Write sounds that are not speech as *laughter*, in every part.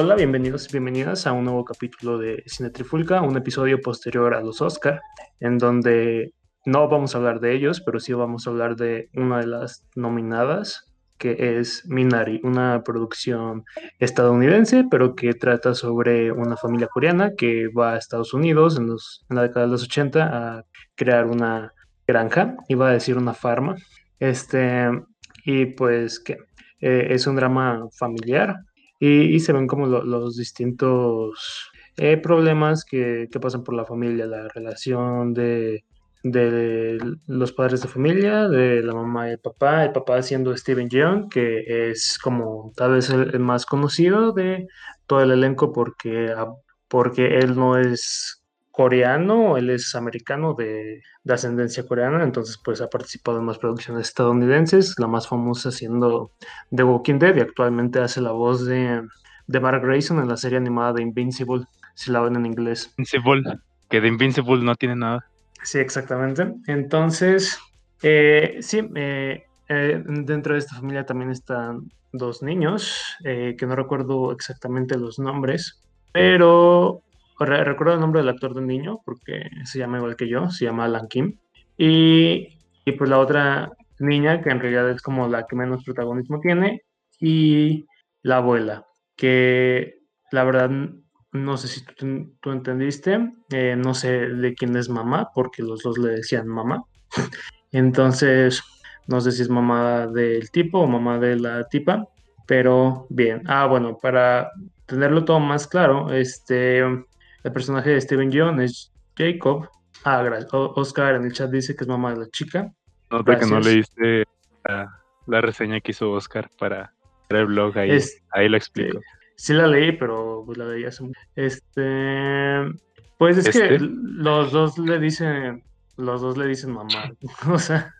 Hola, bienvenidos y bienvenidas a un nuevo capítulo de Cine Trifulca, un episodio posterior a los Oscar, en donde no vamos a hablar de ellos, pero sí vamos a hablar de una de las nominadas, que es Minari, una producción estadounidense, pero que trata sobre una familia coreana que va a Estados Unidos en, los, en la década de los 80 a crear una granja, iba a decir una farma, este, y pues que eh, es un drama familiar y, se ven como los distintos eh, problemas que, que, pasan por la familia, la relación de, de los padres de familia, de la mamá y el papá, el papá siendo Steven Yeun, que es como tal vez el, más conocido de todo el elenco porque, ah, porque él no es coreano, él es americano de, de, ascendencia coreana, entonces pues ha participado en más producciones estadounidenses, la más famosa siendo The Walking Dead y actualmente hace la voz de, de Mark Grayson en la serie animada de Invincible, si la ven en inglés. Invincible, que de Invincible no tiene nada. Sí, exactamente. Entonces, eh, sí, eh, eh, dentro de esta familia también están dos niños, que no recuerdo exactamente los nombres, pero recuerdo el nombre del actor del niño, porque se llama igual que yo, se llama Alan Kim. Y, y pues la otra niña, que en realidad es como la que menos protagonismo tiene, y la abuela, que la verdad no sé si tú, entendiste, eh, no sé de quién es mamá, porque los dos le decían mamá. *laughs* Entonces, no sé si es mamá del tipo o mamá de la tipa, pero bien. Ah, bueno, para tenerlo todo más claro, este, el personaje de Steven John es Jacob. Ah, gracias. Oscar en el chat dice que es mamá de la chica. Nota que no leíste la, reseña que hizo Oscar para, el blog, ahí, ahí lo explico. Sí la leí, pero pues la leí hace mucho. Este, pues es que ¿Este? los dos le dicen, los dos le dicen mamá. *laughs* o sea,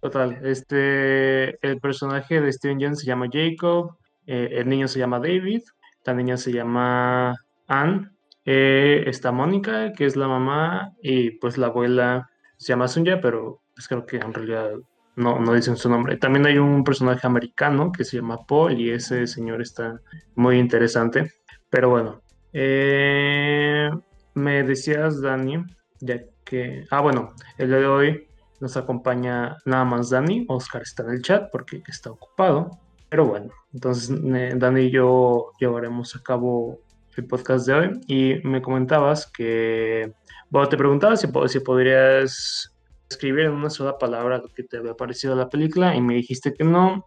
total. Este, el personaje de Steven Jones se llama Jacob, eh, el niño se llama David, la niña se llama Anne, eh, está Mónica, que es la mamá, y pues la abuela se llama Sunya, pero pues creo que en realidad no, no dicen su nombre. También hay un personaje americano que se llama Paul y ese señor está muy interesante. Pero bueno, eh, me decías, Dani, ya que... Ah, bueno, el día de hoy nos acompaña nada más Dani. Oscar está en el chat porque está ocupado. Pero bueno, entonces Dani y yo llevaremos a cabo el podcast de hoy y me comentabas que, bueno, te preguntaba si, si podrías escribir en una sola palabra lo que te había parecido la película y me dijiste que no,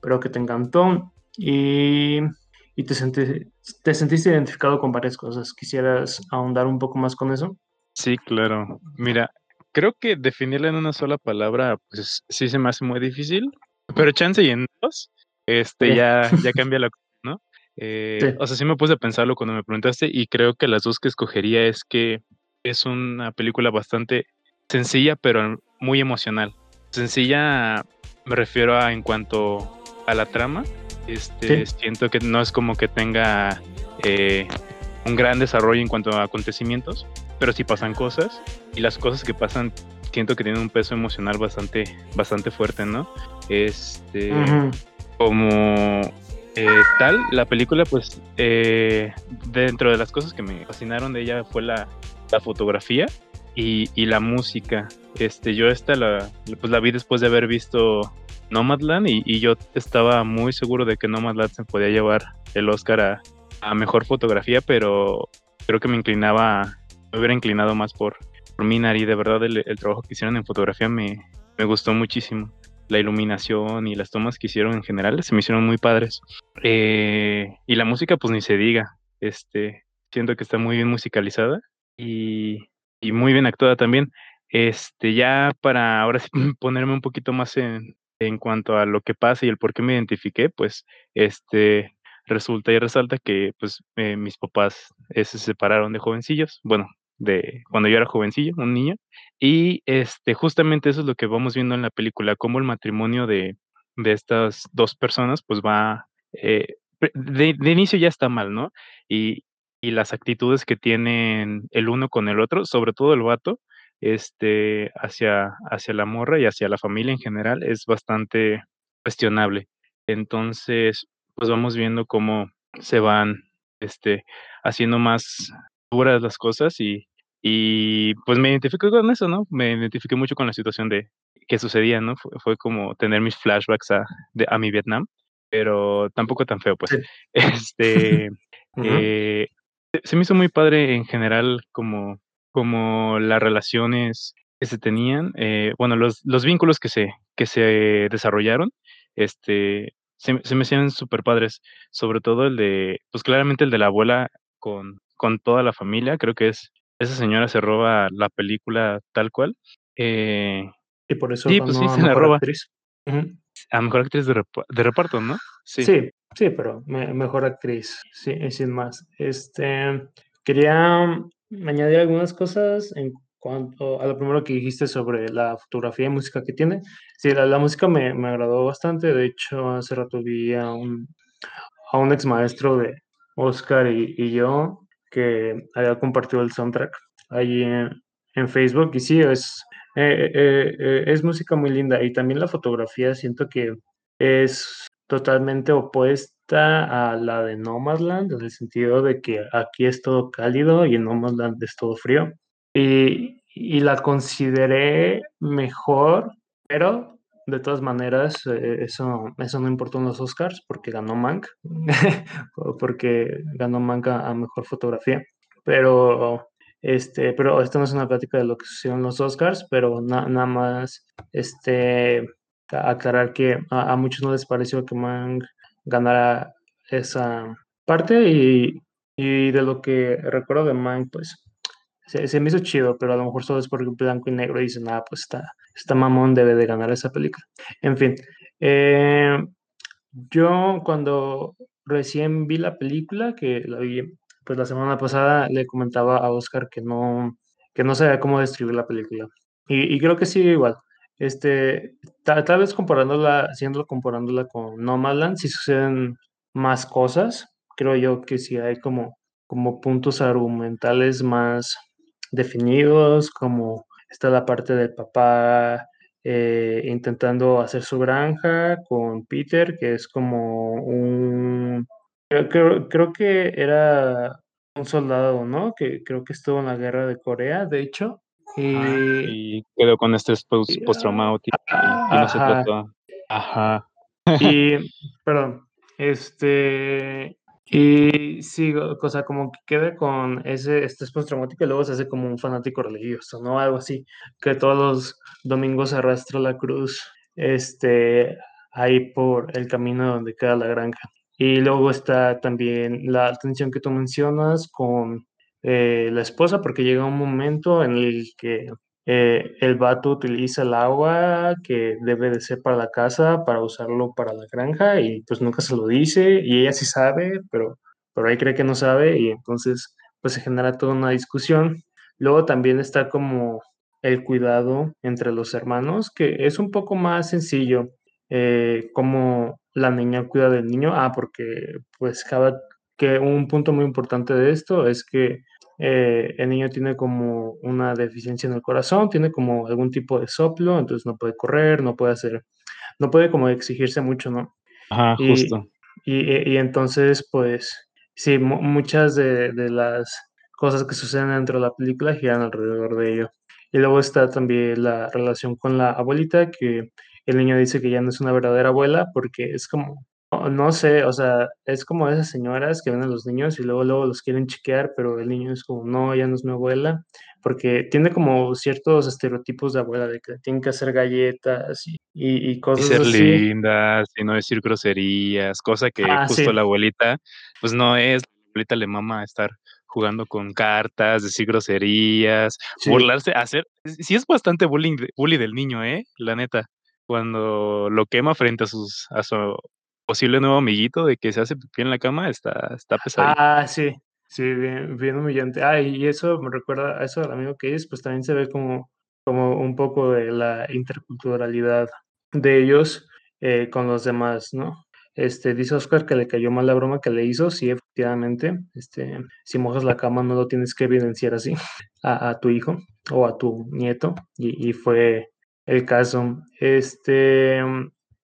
pero que te encantó y, y te, te sentiste identificado con varias cosas. ¿Quisieras ahondar un poco más con eso? Sí, claro. Mira, creo que definirla en una sola palabra, pues sí se me hace muy difícil, pero chance y en dos, este ya, ya cambia la cosa, *laughs* Eh, o sea, sí me puse a pensarlo cuando me preguntaste y creo que las dos que escogería es que es una película bastante sencilla, pero muy emocional. Sencilla me refiero a en cuanto a la trama. Este, Siento que no es como que tenga eh, un gran desarrollo en cuanto a acontecimienos, pero sí pasan cosas y las cosas que pasan siento que tienen un peso emocional bastante, bastante fuerte, ¿no? Este, como eh, tal, la película, pues, eh, dentro de las cosas que me fascinaron de ella fue la, la fotografía y, la música. Este, yo esta la, pues la vi después de haber visto Nomadland y, y, yo estaba muy seguro de que Nomadland se podía llevar el Oscar a, mejor fotografía, pero creo que me inclinaba, me hubiera inclinado más por, por Minari. De verdad, el, trabajo que hicieron en fotografía me, me gustó muchísimo. La iluminación y las tomas que hicieron en general se me hicieron muy padres. Eh, y la música, pues ni se diga. Este, siento que está muy bien musicalizada y, muy bien actuada también. Este, ya para ahora sí *laughs* ponerme un poquito más en, en cuanto a lo que pasa y el por qué me identifiqué, pues este resulta y resalta que pues eh, mis papás eh, se separaron de jovencillos, bueno, de cuando yo era jovencillo, un niño, y este justamente eso es lo que vamos viendo en la película, cómo el matrimonio de, de estas dos personas pues va eh, de, inicio ya está mal, ¿no? Y, y las actitudes que tienen el uno con el otro, sobre todo el vato, este, hacia, hacia la morra y hacia la familia en general, es bastante cuestionable. Entonces, pues vamos viendo cómo se van este, haciendo más duras las cosas y, y pues me identifico con eso, ¿no? Me identifiqué mucho con la situación de que sucedía, ¿no? Fue, como tener mis flashbacks a, de, a mi Vietnam, pero tampoco tan feo, pues. *laughs* Este, *laughs* eh, se me hizo muy padre en general como, como las relaciones que se tenían, eh, bueno, los, los vínculos que se, que se desarrollaron, este, se, se me hacían súper padres, sobre todo el de, pues claramente el de la abuela con, con toda la familia, creo que es, esa señora se roba la película tal cual. Eh, y por eso sí, pues sí, se la roba. Actriz. A mejor actriz de, reparto, ¿no? Sí, sí, pero mejor actriz, sí, sin más. Este, quería añadir algunas cosas en cuanto a lo primero que dijiste sobre la fotografía y música que tiene. Sí, la, música me, me, agradó bastante. De hecho, hace rato vi a un, a un ex maestro de Oscar y, y yo que había compartido el soundtrack ahí en, Facebook. Y sí, es, eh, eh, eh, es música muy linda. Y también la fotografía, siento que es totalmente opuesta a la de Nomadland, en el sentido de que aquí es todo cálido y en Nomadland es todo frío. Y, y la consideré mejor, pero de todas maneras, eso, eso no importó en los Oscars porque ganó Mank, *laughs* porque ganó Mank a, mejor fotografía. Pero este, pero esto no es una plática de lo que sucedió en los Oscars, pero nada más este, aclarar que a, muchos no les pareció que Mank ganara esa parte y, y de lo que recuerdo de Mank, pues se, me hizo chido, pero a lo mejor solo es porque blanco y negro y dicen, ah, pues está, está mamón, debe de ganar esa película. En fin, eh, yo cuando recién vi la película, que la vi pues la semana pasada le comentaba a Oscar que no, que no sabía cómo describir la película. Y, creo que sí, igual. Este, tal, vez comparándola, haciéndolo comparándola con Nomadland, si suceden más cosas. Creo yo que sí hay como, como puntos argumentales más definidos, como está la parte del papá eh, intentando hacer su granja con Peter, que es como un Creo, creo, que era un soldado, ¿no? Que creo que estuvo en la guerra de Corea, de hecho. Y, quedó con estrés postraumático y, y, no se trató. Ajá. Y, *laughs* perdón, este, y sí, o sea, como que queda con ese estrés postraumático y luego se hace como un fanático religioso, ¿no? Algo así, que todos los domingos arrastra la cruz, este, ahí por el camino donde queda la granja. Y luego está también la tensión que tú mencionas con eh, la esposa, porque llega un momento en el que eh, el vato utiliza el agua que debe de ser para la casa para usarlo para la granja y pues nunca se lo dice y ella sí sabe, pero, pero ahí cree que no sabe y entonces pues se genera toda una discusión. Luego también está como el cuidado entre los hermanos, que es un poco más sencillo, eh, como la niña cuida del niño. Ah, porque pues cada, que un punto muy importante de esto es que eh, el niño tiene como una deficiencia en el corazón, tiene como algún tipo de soplo, entonces no puede correr, no puede hacer, no puede como exigirse mucho, ¿no? Ajá, justo. Y, entonces, pues, sí, muchas de, de, las cosas que suceden dentro de la película giran alrededor de ello. Y luego está también la relación con la abuelita, que el niño dice que ya no es una verdadera abuela porque es como, no, sé, o sea, es como esas señoras que ven a los niños y luego, luego los quieren chiquear, pero el niño es como, no, ya no es mi abuela, porque tiene como ciertos estereotipos de abuela, de que tienen que hacer galletas y, y, cosas y ser lindas y no decir groserías, cosa que ah, justo la abuelita, pues no es, la abuelita le mama estar jugando con cartas, decir groserías, burlarse, hacer, sí es bastante bullying, bully del niño, ¿eh? La neta cuando lo quema frente a sus a su posible nuevo amiguito de que se hace pipí en la cama, está, está pesado. Ah, sí, sí, bien, bien humillante. Ah, y eso me recuerda a eso al amigo que es, pues también se ve como, como un poco de la interculturalidad de ellos eh, con los demás, ¿no? Este, dice Oscar que le cayó mal la broma que le hizo, sí, efectivamente, este, si mojas la cama no lo tienes que evidenciar así *laughs* a, tu hijo o a tu nieto, y fue el caso. Este,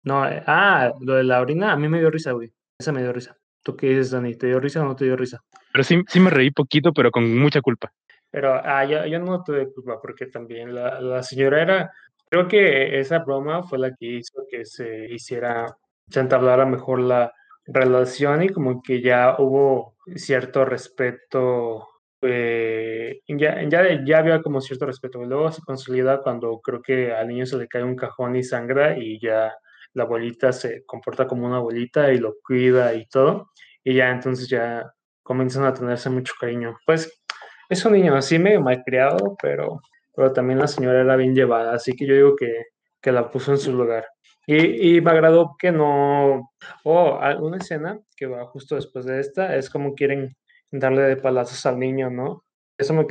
no, ah, lo de la orina, a mí me dio risa, güey. Esa me dio risa. ¿Tú qué dices, Dani? ¿Te dio risa o no te dio risa? Pero sí, sí me reí poquito, pero con mucha culpa. Pero ah, yo, yo no tuve culpa porque también la, la señora era, creo que esa broma fue la que hizo que se hiciera, se entablara mejor la relación y como que ya hubo cierto respeto eh, ya, ya, ya había como cierto respeto. Luego se consolida cuando creo que al niño se le cae un cajón y sangra y ya la abuelita se comporta como una abuelita y lo cuida y todo. Y ya entonces ya comienzan a tenerse mucho cariño. Pues es un niño así medio malcriado, pero, pero también la señora era bien llevada, así que yo digo que, que la puso en su lugar. Y, y, me agradó que no. Oh, una escena que va justo después de esta es como quieren darle de palazos al niño, ¿no? Eso me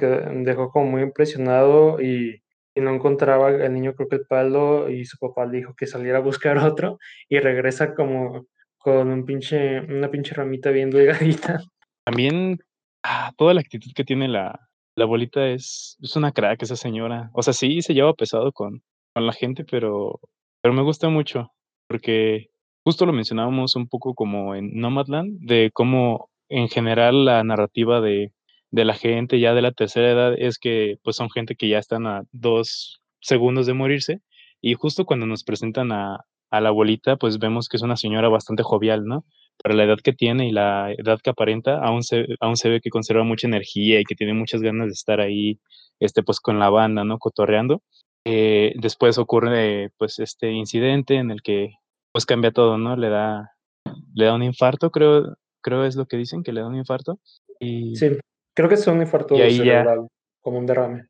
dejó como muy impresionado y, y, no encontraba el niño, creo que el palo, y su papá le dijo que saliera a buscar *laughs* otro y regresa como con un pinche, una pinche ramita bien delgadita. También ah, toda la actitud que tiene la, la abuelita es, es una crack esa señora. O sea, sí se lleva pesado con, con la gente, pero, pero me gusta mucho porque justo lo mencionábamos un poco como en Nomadland, de cómo en general la narrativa de, de, la gente ya de la tercera edad es que pues son gente que ya están a dos segundos de morirse y justo cuando nos presentan a, a la abuelita pues vemos que es una señora bastante jovial, ¿no? Para la edad que tiene y la edad que aparenta, aún se, aún se ve que conserva mucha energía y que tiene muchas ganas de estar ahí, este, pues con la banda, ¿no? Cotorreando. Eh, después ocurre pues este incidente en el que pues cambia todo, ¿no? Le da, le da un infarto, creo, creo es lo que dicen, que le da un infarto. Y, sí, creo que es un infarto cerebral, como un derrame.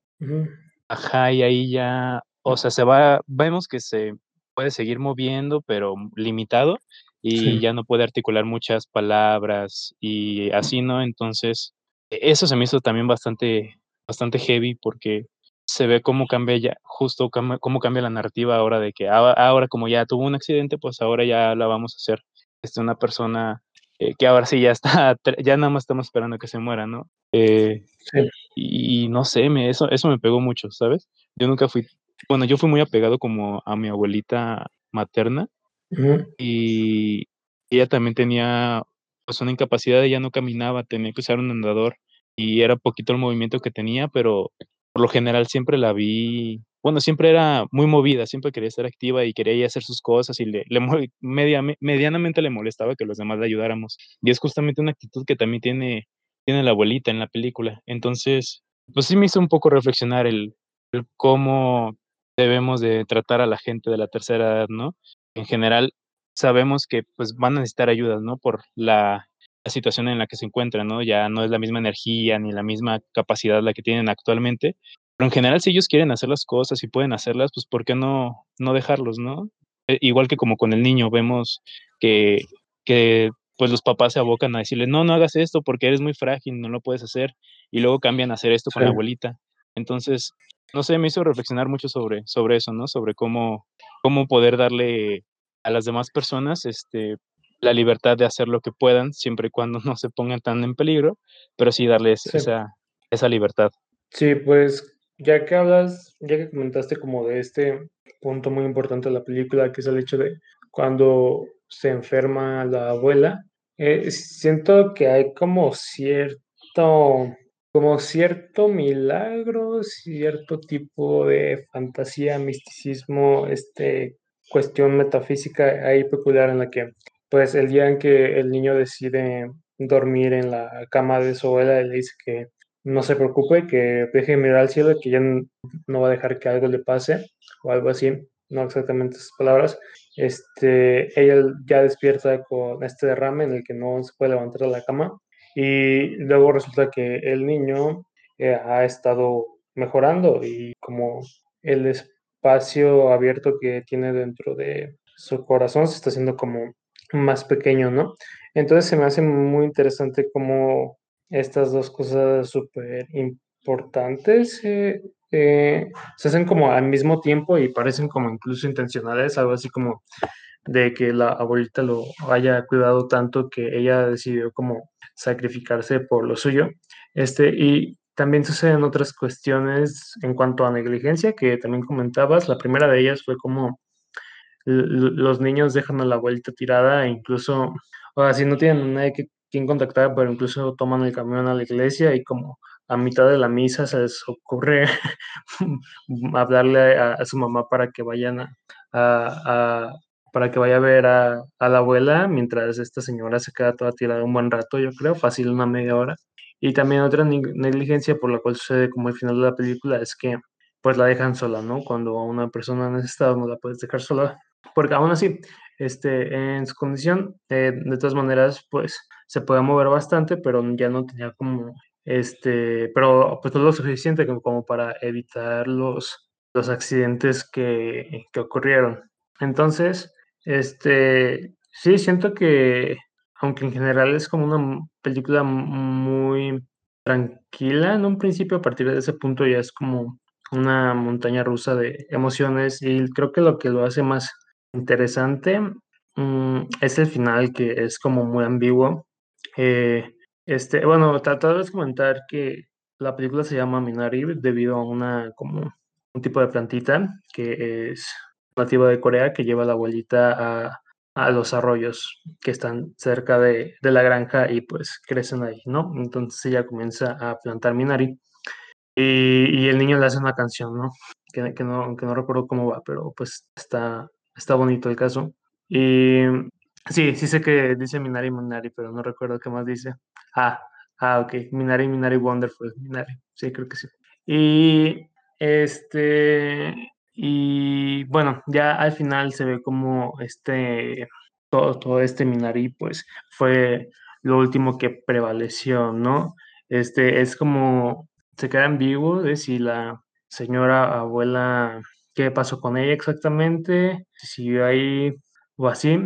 Ajá, y ahí ya, o sea, se va, vemos que se puede seguir moviendo, pero limitado, y ya no puede articular muchas palabras y así, ¿no? Entonces, e, eso se me hizo también bastante, bastante heavy porque se ve cómo cambia ya, justo cómo cambia la narrativa ahora de que ahora como ya tuvo un accidente, pues ahora ya la vamos a hacer este, una persona eh, que ahora sí ya está, *laughs* ya nada más estamos esperando que se muera, ¿no? Eh, y, no sé, me, eso, eso me pegó mucho, ¿sabes? Yo nunca fui, bueno, yo fui muy apegado como a mi abuelita materna y ella también tenía pues una incapacidad, ella no caminaba, tenía que usar un andador y era poquito el movimiento que tenía, pero por lo general siempre la vi bueno, siempre era muy movida, siempre quería estar activa y quería hacer sus cosas y le, le media, medianamente le molestaba que los demás le ayudáramos. Y es justamente una actitud que también tiene, tiene la abuelita en la película. Entonces, pues sí me hizo un poco reflexionar el, cómo debemos de tratar a la gente de la tercera edad, ¿no? En general, sabemos que pues van a necesitar ayuda, ¿no? Por la, la situación en la que se encuentran, ¿no? Ya no es la misma energía ni la misma capacidad la que tienen actualmente, pero en general, si ellos quieren hacer las cosas y pueden hacerlas, pues ¿por qué no, no dejarlos, no? Eh, igual que como con el niño, vemos que, que pues los papás se abocan a decirle, no, no hagas esto porque eres muy frágil, no lo puedes hacer, y luego cambian a hacer esto con la abuelita. Entonces, no sé, me hizo reflexionar mucho sobre, sobre eso, ¿no? Sobre cómo, cómo poder darle a las demás personas este, la libertad de hacer lo que puedan, siempre y cuando *laughs* no se pongan tan en peligro, pero sí darles Esa, esa libertad. Sí, pues ya que hablas, ya que comentaste como de este punto muy importante de la película, que es el hecho de cuando se enferma la abuela, eh, siento que hay como cierto, como cierto milagro, cierto tipo de fantasía, misticismo, este, cuestión metafísica ahí peculiar en la que, pues, el día en que el niño decide dormir en la cama de su abuela, le dice que no se preocupe, que deje de mirar al cielo, que ya no va a dejar que algo le pase o algo así, no exactamente esas palabras. Este, ella ya despierta con este derrame en el que no se puede levantar de la cama y luego resulta que el niño eh, ha estado mejorando y como el espacio abierto que tiene dentro de su corazón se está haciendo como más pequeño, ¿no? Entonces se me hace muy interesante cómo estas dos cosas súper importantes eh, eh, se hacen como al mismo tiempo y parecen como incluso intencionales, algo así como de que la abuelita lo haya cuidado tanto que ella decidió como sacrificarse por lo suyo. Este, y también suceden otras cuestiones en cuanto a negligencia que también comentabas. La primera de ellas fue como los niños dejan a la abuelita tirada e incluso o sea, si no tienen nadie que quien contactar, pero incluso toman el camión a la iglesia y como a mitad de la misa se les ocurre *laughs* hablarle a, su mamá para que vayan a, para que vaya a ver a, la abuela mientras esta señora se queda toda tirada un buen rato, yo creo, fácil una media hora. Y también otra negligencia por la cual sucede como el final de la película es que pues la dejan sola, ¿no? Cuando a una persona en ese estado no la puedes dejar sola, porque aún así, este, en su condición, eh, de todas maneras, pues se puede mover bastante, pero ya no tenía como, este, pero pues no lo suficiente como, como para evitar los, los accidentes que, que ocurrieron. Entonces, este, sí, siento que, aunque en general es como una película muy tranquila en un principio, a partir de ese punto ya es como una montaña rusa de emociones y creo que lo que lo hace más interesante mm, es el final que es como muy ambiguo. Eh, este, bueno, tratar de comentar que la película se llama Minari debido a una como un tipo de plantita que es nativa de Corea que lleva la abuelita a, a los arroyos que están cerca de, de, la granja y pues crecen ahí, ¿no? Entonces ella comienza a plantar Minari y, y el niño le hace una canción, ¿no? Que ¿no? que no recuerdo cómo va, pero pues está, está bonito el caso. Y sí, sí sé que dice Minari Minari, pero no recuerdo qué más dice. Ah, ah, ok. Minari Minari Wonderful. Minari. Sí, creo que sí. Y este, y bueno, ya al final se ve como este, todo, todo este Minari, pues fue lo último que prevaleció, ¿no? Este, es como, se queda en vivo de si la señora abuela, qué pasó con ella exactamente, si siguió ahí o así,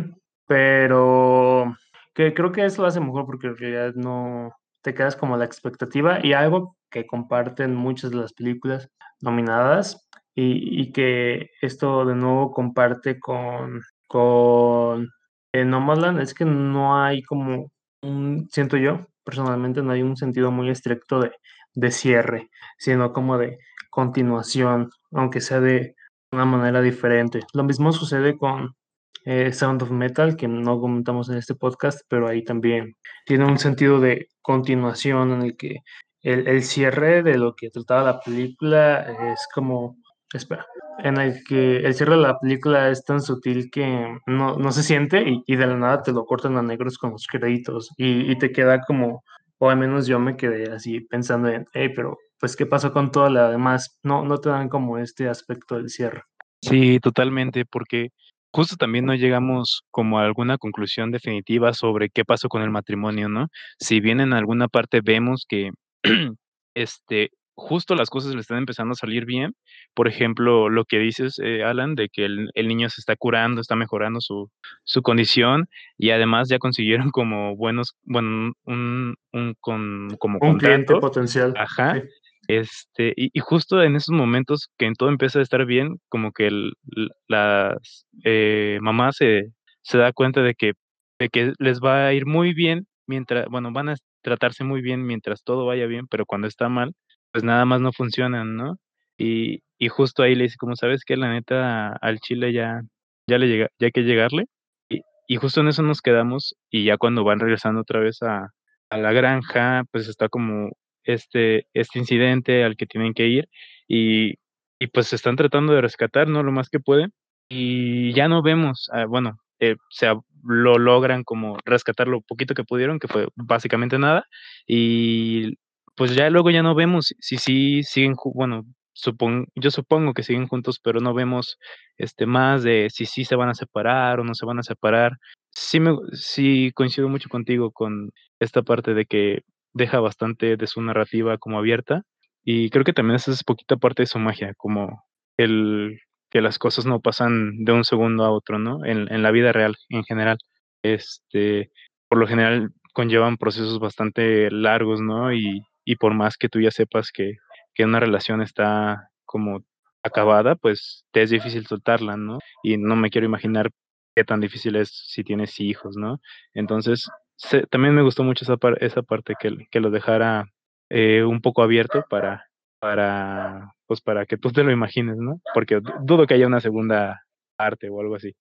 pero que creo que eso lo hace mejor porque en realidad no te quedas como la expectativa y algo que comparten muchas de las películas nominadas y, que esto de nuevo comparte con, con eh, Nomadland es que no hay como un, siento yo personalmente, no hay un sentido muy estricto de, de cierre, sino como de continuación, aunque sea de una manera diferente. Lo mismo sucede con eh, Sound of Metal, que no comentamos en este podcast, pero ahí también tiene un sentido de continuación en el que el, cierre de lo que trataba la película es como, espera, en el que el cierre de la película es tan sutil que no, se siente y, de la nada te lo cortan a negros con los créditos y, te queda como, o al menos yo me quedé así pensando en, hey, pero pues qué pasó con toda la demás, no, no te dan como este aspecto del cierre. Sí, totalmente, porque justo también no llegamos como a alguna conclusión definitiva sobre qué pasó con el matrimonio, ¿no? Si bien en alguna parte vemos que *clears throat* este, justo las cosas le están empezando a salir bien. Por ejemplo, lo que dices, eh, Alan, de que el, niño se está curando, está mejorando su, su condición y además ya consiguieron como buenos, bueno, un, un con, como un cliente potencial. Ajá. Este, y, justo en esos momentos que todo empieza a estar bien, como que la eh, mamá se, se da cuenta de que, de que les va a ir muy bien mientras, bueno, van a tratarse muy bien mientras todo vaya bien, pero cuando está mal, pues nada más no funcionan, ¿no? Y, y justo ahí le dice, como sabes que la neta al Chile ya, ya le llega, ya hay que llegarle. Y, y justo en eso nos quedamos y ya cuando van regresando otra vez a, a la granja, pues está como este, este incidente al que tienen que ir y, y pues se están tratando de rescatar, ¿no? Lo más que pueden. Y ya no vemos, ah, bueno, eh, se, lo logran como rescatar lo poquito que pudieron, que fue básicamente nada, y pues ya luego ya no vemos si sí siguen, bueno, supongo, yo supongo que siguen juntos, pero no vemos este más de si sí se van a separar o no se van a separar. Sí, me, sí coincido mucho contigo con esta parte de que deja bastante de su narrativa como abierta y creo que también esa es poquita parte de su magia, como el que las cosas no pasan de un segundo a otro, ¿no? En, en la vida real en general. Este, por lo general conllevan procesos bastante largos, ¿no? Y, y por más que tú ya sepas que, que una relación está como acabada, pues te es difícil soltarla, ¿no? Y no me quiero imaginar qué tan difícil es si tienes hijos, ¿no? Entonces, también me gustó mucho esa, esa parte que, que lo dejara eh, un poco abierto para, para, pues para que tú te lo imagines, ¿no? Porque dudo que haya una segunda parte o algo así.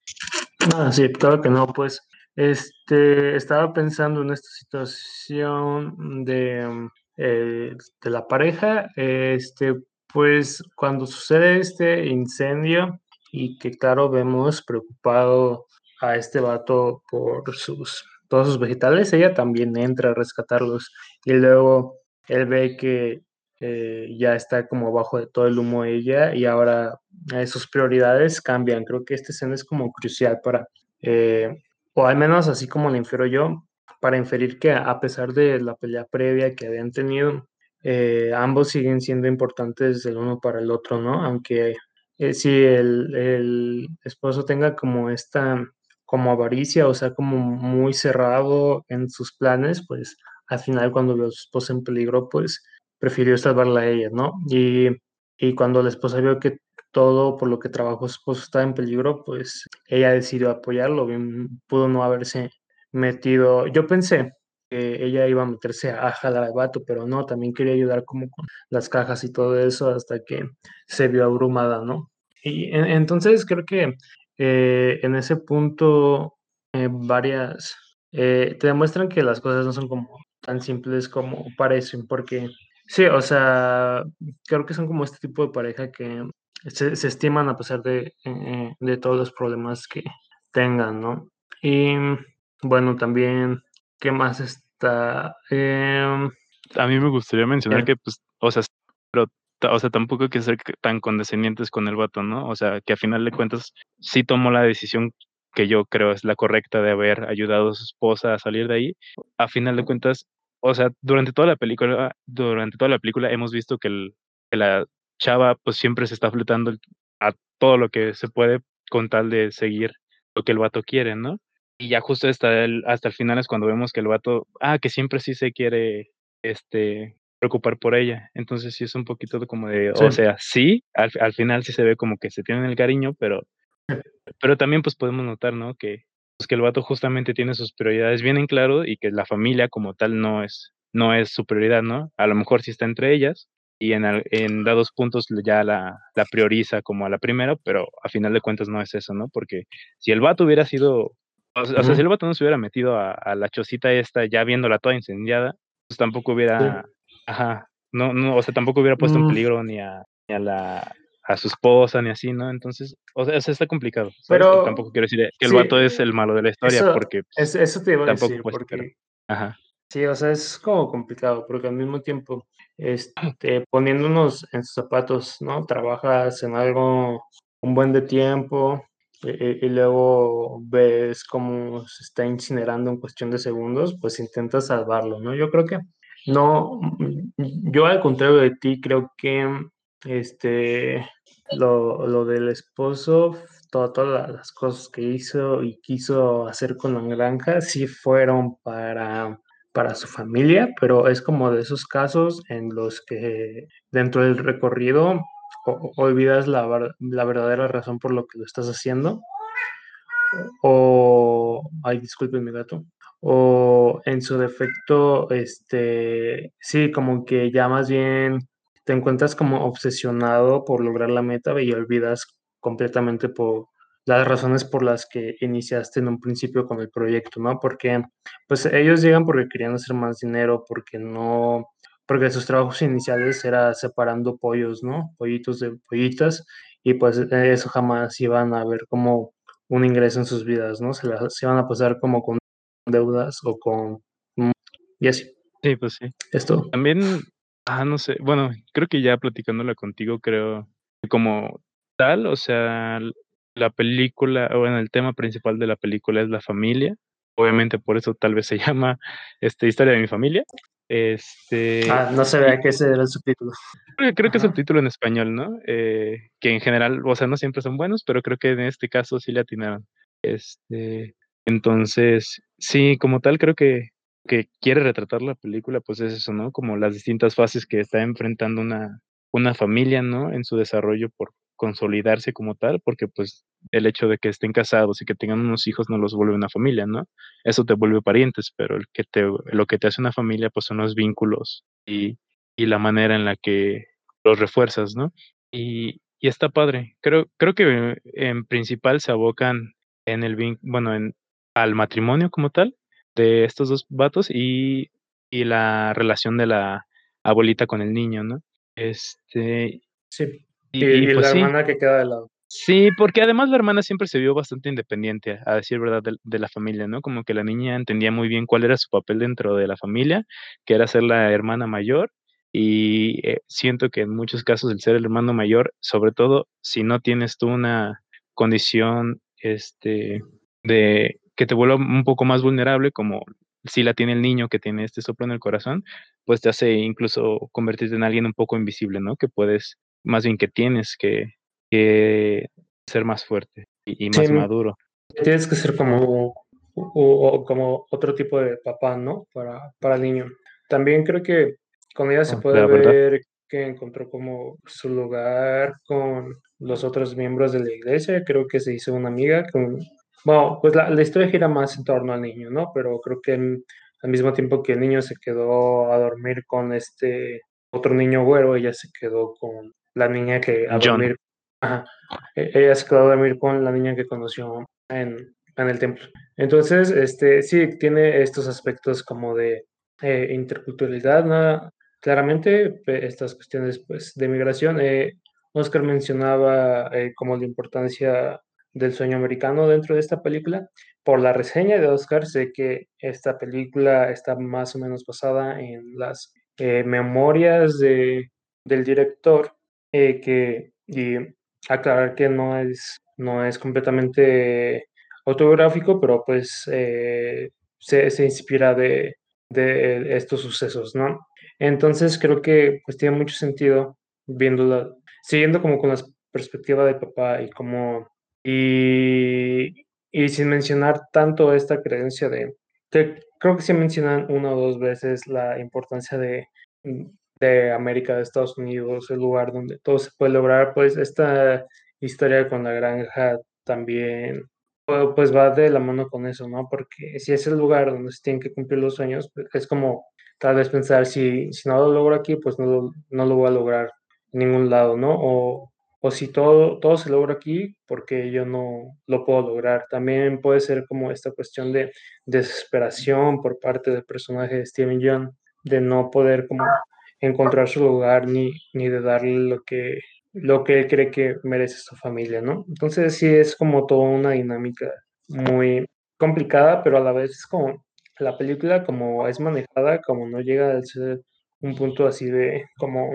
Ah, sí, claro que no, pues Este, estaba pensando en esta situación de, eh, de la pareja. Este, pues cuando sucede este incendio y que claro vemos preocupado a este vato por sus todos sus vegetales, ella también entra a rescatarlos y luego él ve que eh, ya está como abajo de todo el humo ella y ahora eh, sus prioridades cambian. Creo que esta escena es como crucial para, eh, o al menos así como la infiero yo, para inferir que a pesar de la pelea previa que habían tenido, ambos siguen siendo importantes el uno para el otro, ¿no? Aunque si el, el esposo tenga como esta como avaricia, o sea, como muy cerrado en sus planes, pues al final cuando vio a su esposa en peligro, pues prefirió salvarla a ella, ¿no? Y, y cuando la esposa vio que todo por lo que trabajó su esposo estaba en peligro, pues ella decidió apoyarlo, bien, pudo no haberse metido. Yo pensé que ella iba a meterse a jalar al vato, pero no, también quería ayudar como con las cajas y todo eso hasta que se vio abrumada, ¿no? Y entonces creo que eh, en ese punto eh, varias eh, te demuestran que las cosas no son como tan simples como parecen, porque sí, o sea, creo que son como este tipo de pareja que se, estiman a pesar de, de todos los problemas que tengan, ¿no? Y bueno, también, ¿qué más está? Em, a mí me gustaría mencionar que, pues, o sea, o sea, tampoco hay que ser tan condescendientes con el vato, ¿no? O sea, que a final de cuentas sí tomó la decisión que yo creo es la correcta de haber ayudado a su esposa a salir de ahí. A final de cuentas, o sea, durante toda la película, durante toda la película hemos visto que, la chava pues siempre se está flotando a todo lo que se puede con tal de seguir lo que el vato quiere, ¿no? Y ya justo hasta el, hasta el final es cuando vemos que el vato, ah, que siempre sí se quiere, este, preocupar por ella. Entonces sí es un poquito como de, o sea, sí, al, al, final sí se ve como que se tienen el cariño, pero, *laughs* pero también pues podemos notar, ¿no? Que, pues, que el vato justamente tiene sus prioridades bien en claro y que la familia como tal no es, no es su prioridad, ¿no? A lo mejor sí está entre ellas y en, en dados puntos ya la, la prioriza como a la primera, pero a final de cuentas no es eso, ¿no? Porque si el vato hubiera sido, o, sea, si el vato no se hubiera metido a, a, la chocita esta ya viéndola toda incendiada, pues tampoco hubiera Ajá. No, no, o sea, tampoco hubiera puesto en mm. peligro ni a, ni a la a su esposa ni así, ¿no? Entonces, o sea, está complicado. Pero tampoco quiero decir que el vato es el malo de la historia, porque es, eso te iba a decir, porque Ajá. Sí, o sea, es como complicado, porque al mismo tiempo, este, poniéndonos en sus zapatos, ¿no? Trabajas en algo un buen de tiempo y, y luego ves cómo se está incinerando en cuestión de segundos, pues intentas salvarlo, ¿no? Yo creo que no, yo al contrario de ti creo que este lo, del esposo, todas las cosas que hizo y quiso hacer con la granja sí fueron para, para su familia, pero es como de esos casos en los que dentro del recorrido olvidas la, la verdadera razón por lo que lo estás haciendo. O, ay, disculpen mi gato o en su defecto, este, sí, como que ya más bien te encuentras como obsesionado por lograr la meta y olvidas completamente por las razones por las que iniciaste en un principio con el proyecto, ¿no? Porque pues ellos llegan porque querían hacer más dinero, porque no, porque sus trabajos iniciales era separando pollos, ¿no? Pollitos de pollitas y pues eso jamás iban a ver como un ingreso en sus vidas, ¿no? Se, las, se iban a pasar como con deudas o con... Y así. Sí, pues sí. Esto. También, ah, no sé, bueno, creo que ya platicándola contigo, creo que como tal, o sea, la película, bueno, el tema principal de la película es la familia. Obviamente por eso tal vez se *laughs* llama este, Historia de mi familia. Este, ah, no se vea que ese era el subtítulo. Creo, que es el título en español, ¿no? Eh, que en general, o sea, no siempre son buenos, pero creo que en este caso sí le atinaron. Este, entonces, sí, como tal, creo que, que quiere retratar la película, pues es eso, ¿no? Como las distintas fases que está enfrentando una, una familia, ¿no? En su desarrollo por consolidarse como tal, porque pues el hecho de que estén casados y que tengan unos hijos no los vuelve una familia, ¿no? Eso te vuelve parientes, pero el que te, lo que te hace una familia pues son los vínculos y, y la manera en la que los refuerzas, ¿no? Y, y está padre. Creo, creo que en principal se abocan en el bueno, en, al matrimonio como tal de estos dos vatos y, y la relación de la abuelita con el niño, ¿no? Este. Sí. Y, pues la hermana que queda de lado. Sí, porque además la hermana siempre se vio bastante independiente, a decir verdad, de, la familia, ¿no? Como que la niña entendía muy bien cuál era su papel dentro de la familia, que era ser la hermana mayor, y eh, siento que en muchos casos el ser el hermano mayor, sobre todo si no tienes tú una condición, este, de que te vuelva un poco más vulnerable, como si la tiene el niño que tiene este soplo en el corazón, pues te hace incluso convertirte en alguien un poco invisible, ¿no? Que puedes, más bien que tienes que que ser más fuerte y, más maduro. Tienes que ser como, o, como otro tipo de papá, ¿no? Para, para el niño. También creo que con ella se ah, puede ver que encontró como su lugar con los otros miembros de la iglesia. Creo que se hizo una amiga con... Bueno, pues la, la historia gira más en torno al niño, ¿no? Pero creo que al mismo tiempo que el niño se quedó a dormir con este otro niño güero, ella se quedó con la niña que a dormir Ajá. E, ella se quedó a dormir con la niña que conoció en, en, el templo. Entonces, este, sí, tiene estos aspectos como de eh, interculturalidad, ¿no? claramente estas cuestiones pues, de migración. Eh, Oscar mencionaba eh, como la importancia del sueño americano dentro de esta película. Por la reseña de Oscar, sé que esta película está más o menos basada en las memorias de, del director, que, y aclarar que no es, no es completamente autobiográfico, pero pues eh, se, inspira de, de, estos sucesos, ¿no? Entonces creo que pues tiene mucho sentido viéndola, siguiendo como con la perspectiva del papá y como, y, sin mencionar tanto esta creencia de, que creo que se mencionan una o dos veces la importancia de de América, de Estados Unidos, el lugar donde todo se puede lograr, pues esta historia con la granja también pues va de la mano con eso, ¿no? Porque si es el lugar donde se tienen que cumplir los sueños, pues, es como tal vez pensar, si, si no lo logro aquí, pues no lo, no lo voy a lograr en ningún lado, ¿no? O, o si todo, todo se logra aquí, porque yo no lo puedo lograr. También puede ser como esta cuestión de desesperación por parte del personaje de Steven Young, de no poder como encontrar su lugar ni, ni de darle lo que, lo que él cree que merece su familia, ¿no? Entonces sí es como toda una dinámica muy complicada, pero a la vez es como la película como es manejada, como no llega a ser un punto así de como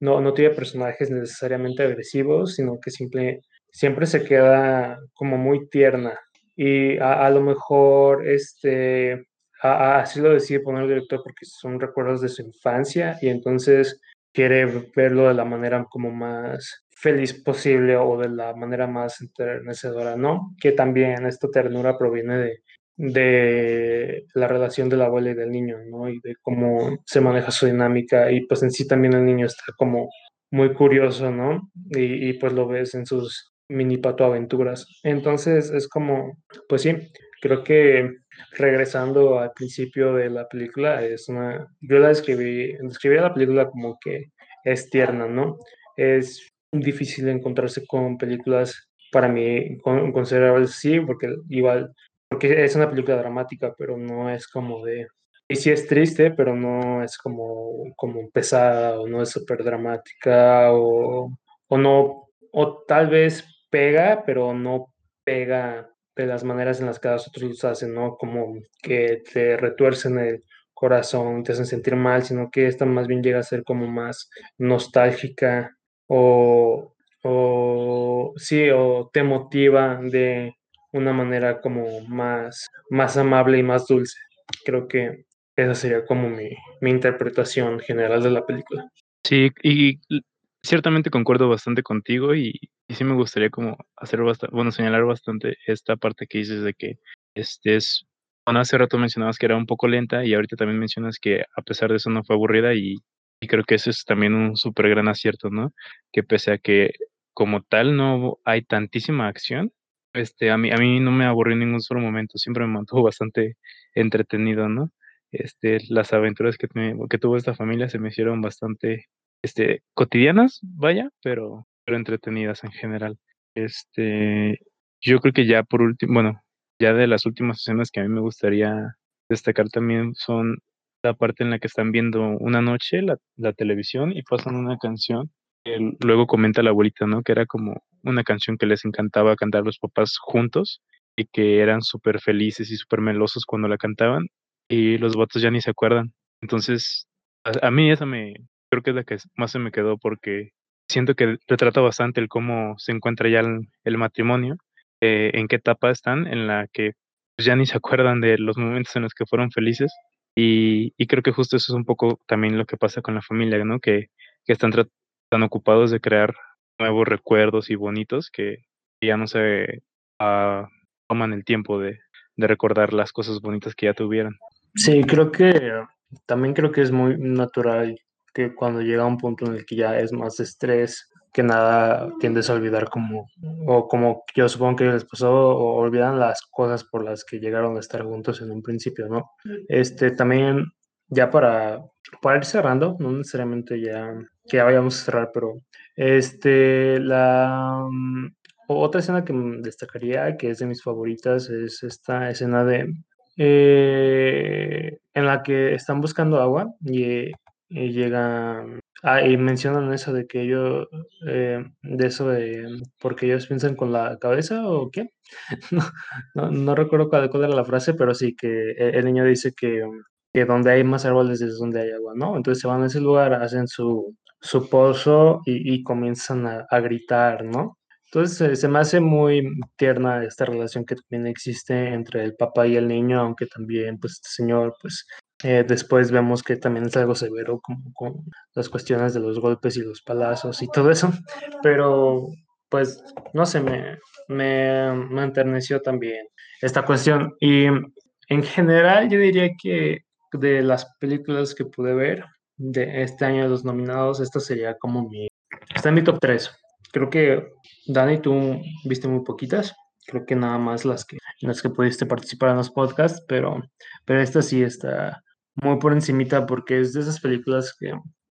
no, no tiene personajes necesariamente agresivos, sino que simple, siempre se queda como muy tierna. Y a, a lo mejor este así lo decide poner el director porque son recuerdos de su infancia y entonces quiere verlo de la manera como más feliz posible o de la manera más enternecedora, ¿no? Que también esta ternura proviene de, de la relación de la abuela y del niño, ¿no? Y de cómo se maneja su dinámica y pues en sí también el niño está como muy curioso, ¿no? Y, y pues lo ves en sus mini pato aventuras. Entonces es como, pues sí, creo que regresando al principio de la película, es una, yo la describí, describí la película como que es tierna, ¿no? Es difícil encontrarse con películas para mí considerables, sí, porque igual, porque es una película dramática, pero no es como de, y sí es triste, pero no es como, como pesada o no es súper dramática o, o no, o tal vez pega, pero no pega de las maneras en las que nosotros los hacen, ¿no? Como que te retuercen el corazón, te hacen sentir mal, sino que esta más bien llega a ser como más nostálgica o, o sí, o te motiva de una manera como más, más amable y más dulce. Creo que esa sería como mi, mi interpretación general de la película. Sí, y ciertamente concuerdo bastante contigo y, y sí me gustaría como hacer bastante, bueno, señalar bastante esta parte que dices de que este es, bueno, hace rato mencionabas que era un poco lenta y ahorita también mencionas que a pesar de eso no fue aburrida y, creo que eso es también un súper gran acierto, ¿no? Que pese a que como tal no hay tantísima acción, este, a mí, a mí no me aburrió en ningún solo momento, siempre me mantuvo *laughs* bastante entretenido, ¿no? Este, las aventuras que, que tuvo esta familia se me hicieron bastante este, cotidianas, vaya, pero pero entretenidas en general. Este, yo creo que ya por último, bueno, ya de las últimas escenas que a mí me gustaría destacar también son la parte en la que están viendo una noche la, televisión y pasan una canción que luego comenta la abuelita, ¿no? Que era como una canción que les encantaba cantar los papás juntos y que eran súper felices y súper melosos cuando la cantaban y los votos ya ni se acuerdan. Entonces, a, mí esa me, creo que es la que más se me quedó porque siento que retrata bastante el cómo se encuentra ya el, matrimonio, eh, en qué etapa están, en la que pues, ya ni se acuerdan de los momentos en los que fueron felices. Y, creo que justo eso es un poco también lo que pasa con la familia, ¿no? Que, están tan ocupados de crear nuevos recuerdos y bonitos que ya no se uh, toman el tiempo de, de recordar las cosas bonitas que ya tuvieron. Sí, creo que también creo que es muy natural que cuando llega un punto en el que ya es más estrés que nada tiendes a olvidar como, o como yo supongo que les pasó, o olvidan las cosas por las que llegaron a estar juntos en un principio, ¿no? Este, también, ya para, para ir cerrando, no necesariamente ya, que ya vayamos a cerrar, pero este, la mm, otra escena que destacaría, que es de mis favoritas, es esta escena de eh, en la que están buscando agua y, llegan ah, y mencionan eso de que ellos eh, de eso de porque ellos piensan con la cabeza o qué. *laughs* No, no, recuerdo cuál, cuál, era la frase pero sí que e, el niño dice que, que donde hay más árboles es donde hay agua no entonces se van a ese lugar hacen su, su pozo y, y comienzan a, a gritar no entonces se me hace muy tierna esta relación que también existe entre el papá y el niño, aunque también pues este señor pues eh, después vemos que también es algo severo como con las cuestiones de los golpes y los palazos y todo eso, pero pues no sé, me, me, me enterneció también esta cuestión y en general yo diría que de las películas que pude ver de este año de los nominados, esta sería como mi, está en mi top 3 Creo que, Dani, tú viste muy poquitas. Creo que nada más las que, las que pudiste participar en los podcasts, pero, pero esta sí está muy por encimita porque es de esas películas que,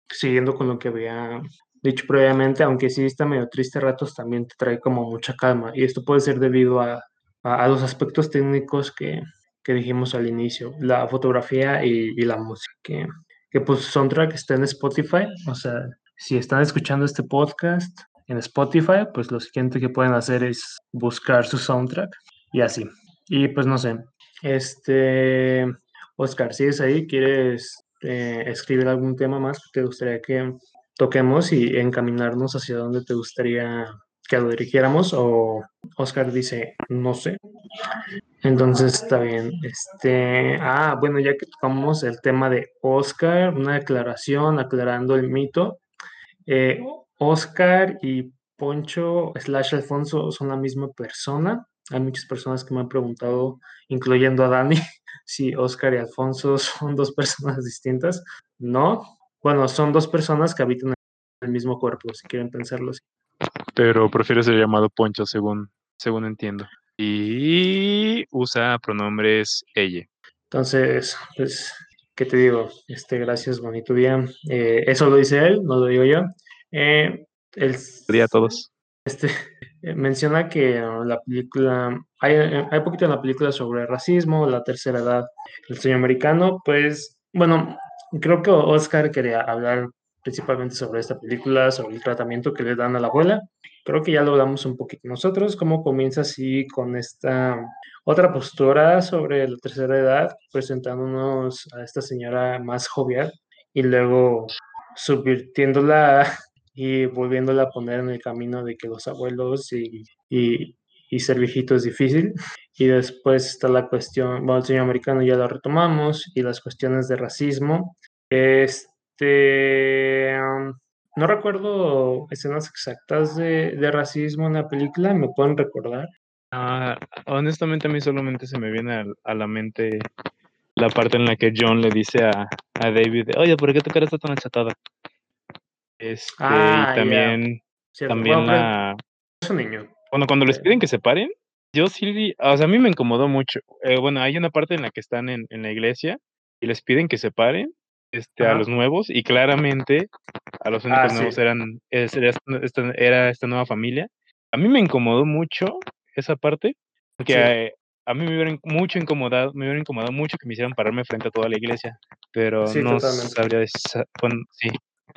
siguiendo con lo que había dicho previamente, aunque sí está medio triste a ratos, también te trae como mucha calma. Y esto puede ser debido a, a, los aspectos técnicos que, que, dijimos al inicio, la fotografía y, y la música. Que, que pues soundtrack está en Spotify, o sea, si están escuchando este podcast, en Spotify, pues lo siguiente que pueden hacer es buscar su soundtrack y así. Y pues no sé, este, Oscar, si es ahí, ¿quieres eh, escribir algún tema más que te gustaría que toquemos y encaminarnos hacia donde te gustaría que lo dirigiéramos? O Oscar dice, no sé. Entonces está bien. Este, ah, bueno, ya que tocamos el tema de Oscar, una declaración aclarando el mito. Eh, Oscar y Poncho slash Alfonso son la misma persona. Hay muchas personas que me han preguntado, incluyendo a Dani, *laughs* si Oscar y Alfonso *laughs* son dos personas distintas. No. Bueno, son dos personas que habitan en el mismo cuerpo, si quieren pensarlo así. Pero prefiero ser llamado Poncho, según, según entiendo. Y usa pronombres ella. Entonces, pues, ¿qué te digo? Este, gracias, bonito día. Eh, eso lo dice él, no lo digo yo. Eh, el, día a todos. Este, menciona que la película, hay, hay poquito en la película sobre racismo, la tercera edad, el sueño americano, pues, bueno, creo que Oscar quería hablar principalmente sobre esta película, sobre el tratamiento que le dan a la abuela. Creo que ya lo hablamos un poquito nosotros, cómo comienza así con esta otra postura sobre la tercera edad, presentándonos a esta señora más jovial y luego subvirtiéndola *laughs* y volviéndola a poner en el camino de que los abuelos y, y, y ser viejito es difícil. Y después está la cuestión, bueno, el sueño americano ya lo retomamos, y las cuestiones de racismo. Este, no recuerdo escenas exactas de, de, racismo en la película, ¿me pueden recordar? Ah, honestamente a mí solamente se me viene a, a, la mente la parte en la que John le dice a, a David, oye, ¿por qué tu cara está tan achatada? Este, y ah, también, también la... Bueno, cuando les piden que se paren, yo sí, o sea, a mí me incomodó mucho. Eh, bueno, hay una parte en la que están en, en, la iglesia y les piden que se paren este, a los nuevos y claramente a los únicos ah, nuevos eran, era, esta, era esta nueva familia. A mí me incomodó mucho esa parte, porque a mí me hubiera mucho incomodado, me hubiera incomodado mucho que me hicieran pararme frente a toda la iglesia, pero no sabría sí,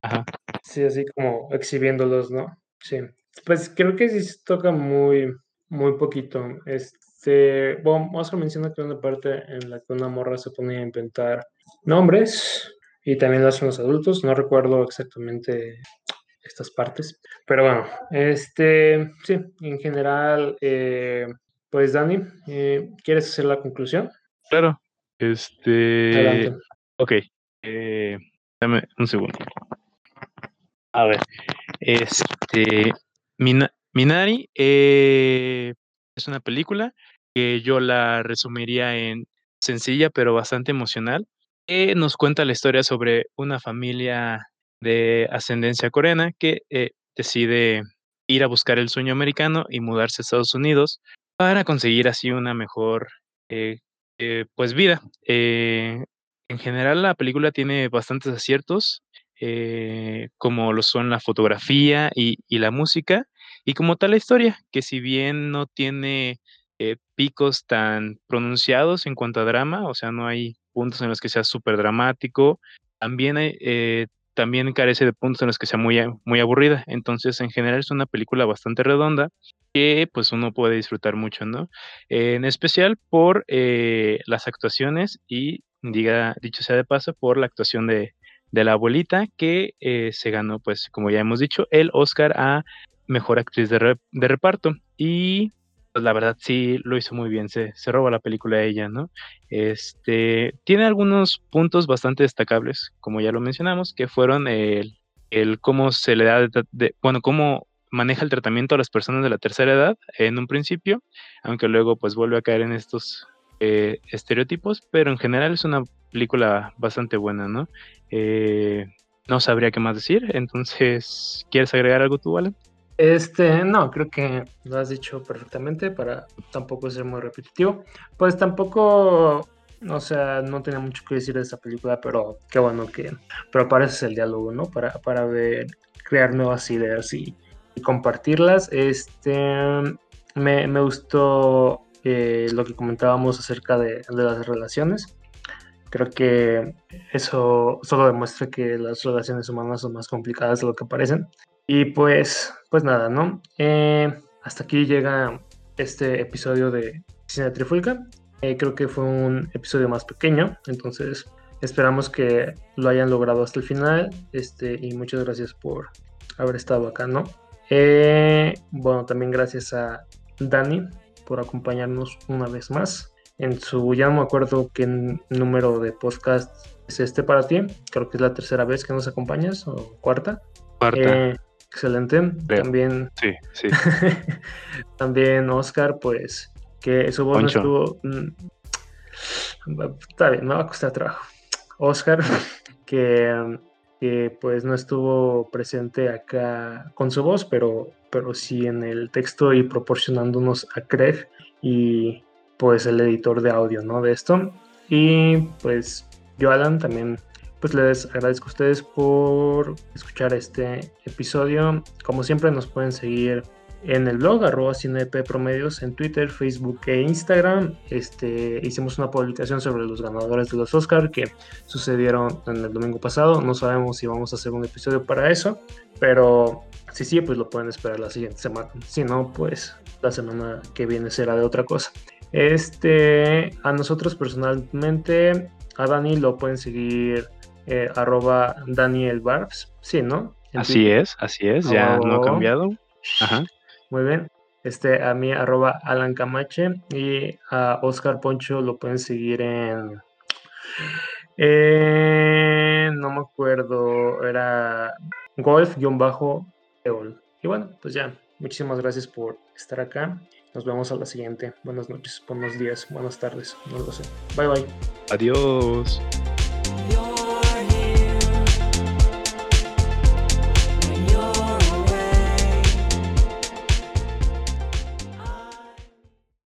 ajá. Sí, así como exhibiéndolos, ¿no? Sí. Pues creo que sí se toca muy, muy poquito. Este, bueno, Oscar menciona que una parte en la que una morra se pone a inventar nombres y también lo hacen los adultos. No recuerdo exactamente estas partes, pero bueno, este, sí, en general, eh, pues Dani, eh, ¿quieres hacer la conclusión? Claro, este... Adelante. Ok, eh, dame un segundo. A ver, este, Minari eh, es una película que yo la resumiría en sencilla pero bastante emocional, que nos cuenta la historia sobre una familia de ascendencia coreana que decide ir a buscar el sueño americano y mudarse a Estados Unidos para conseguir así una mejor, eh, eh, pues, vida. Eh, en general, la película tiene bastantes aciertos, como lo son la fotografía y la música, y como tal la historia, que si bien no tiene, picos tan pronunciados en cuanto a drama, o sea, no hay puntos en los que sea dramático, también hay, también carece de puntos en los que sea muy muy aburrida. Entonces, en general, es una película bastante redonda que pues uno puede disfrutar mucho, ¿no? en especial por eh, las actuaciones y, diga, dicho sea de paso, por la actuación de, la abuelita que eh, se ganó, pues como ya hemos dicho, el Oscar a Mejor Actriz de, Reparto. Y pues la verdad sí lo hizo muy bien, se, se roba la película a ella, ¿no? Este, tiene algunos puntos bastante destacables, como ya lo mencionamos, que fueron el, el cómo se le da, de, bueno, cómo maneja el tratamiento a las personas de la tercera edad en un principio, aunque luego pues vuelve a caer en estos eh, estereotipos, pero en general es una película bastante buena, ¿no? Eh, no sabría qué más decir, entonces, ¿quieres agregar algo tú, Alan? Este, no, creo que lo has dicho perfectamente para tampoco ser muy repetitivo. Pues tampoco, o sea, no tenía mucho que decir de esa película, pero qué bueno que, pero para eso es el diálogo, ¿no? Para, para ver, crear nuevas ideas y, y compartirlas. Este, me, me gustó eh, lo que comentábamos acerca de, de, las relaciones. Creo que eso solo demuestra que las relaciones humanas son más complicadas de lo que parecen. Y pues, pues nada, ¿no? Eh, hasta aquí llega este episodio de Cine Trifulca. Eh, creo que fue un episodio más pequeño, entonces esperamos que lo hayan logrado hasta el final. Este, y muchas gracias por haber estado acá, ¿no? Eh, bueno, también gracias a Dani por acompañarnos una vez más. En su, ya no me acuerdo qué número de podcast es este para ti. Creo que es la tercera vez que nos acompañas o cuarta. Cuarta. Eh, excelente. También. Sí, sí. *laughs* también Oscar, pues, que su voz no estuvo. Mm, está bien, me va a costar trabajo. Oscar, *laughs* que que pues no estuvo presente acá con su voz, pero, pero sí en el texto y proporcionándonos a Craig y pues el editor de audio, ¿no? De esto. Y pues yo, Alan, también pues les agradezco a ustedes por escuchar este episodio. Como siempre nos pueden seguir en el blog, arroba CineP Promedios, en Twitter, Facebook e Instagram. Este, hicimos una publicación sobre los ganadores de los Oscar que sucedieron en el domingo pasado. No sabemos si vamos a hacer un episodio para eso, pero si sí, pues lo pueden esperar la siguiente semana. Si no, pues la semana que viene será de otra cosa. Este, a nosotros personalmente, a Dani lo pueden seguir eh, arroba Daniel Barbs, sí, ¿no? así es, así es, ya no ha oh. cambiado. Ajá. Muy bien. Este, a mí, arroba Alan Camache. Y a Oscar Poncho lo pueden seguir en. no me acuerdo. Era golf-eol. Y bueno, pues ya. Muchísimas gracias por estar acá. Nos vemos a la siguiente. Buenas noches, buenos días, buenas tardes. No lo sé. Bye bye. Adiós.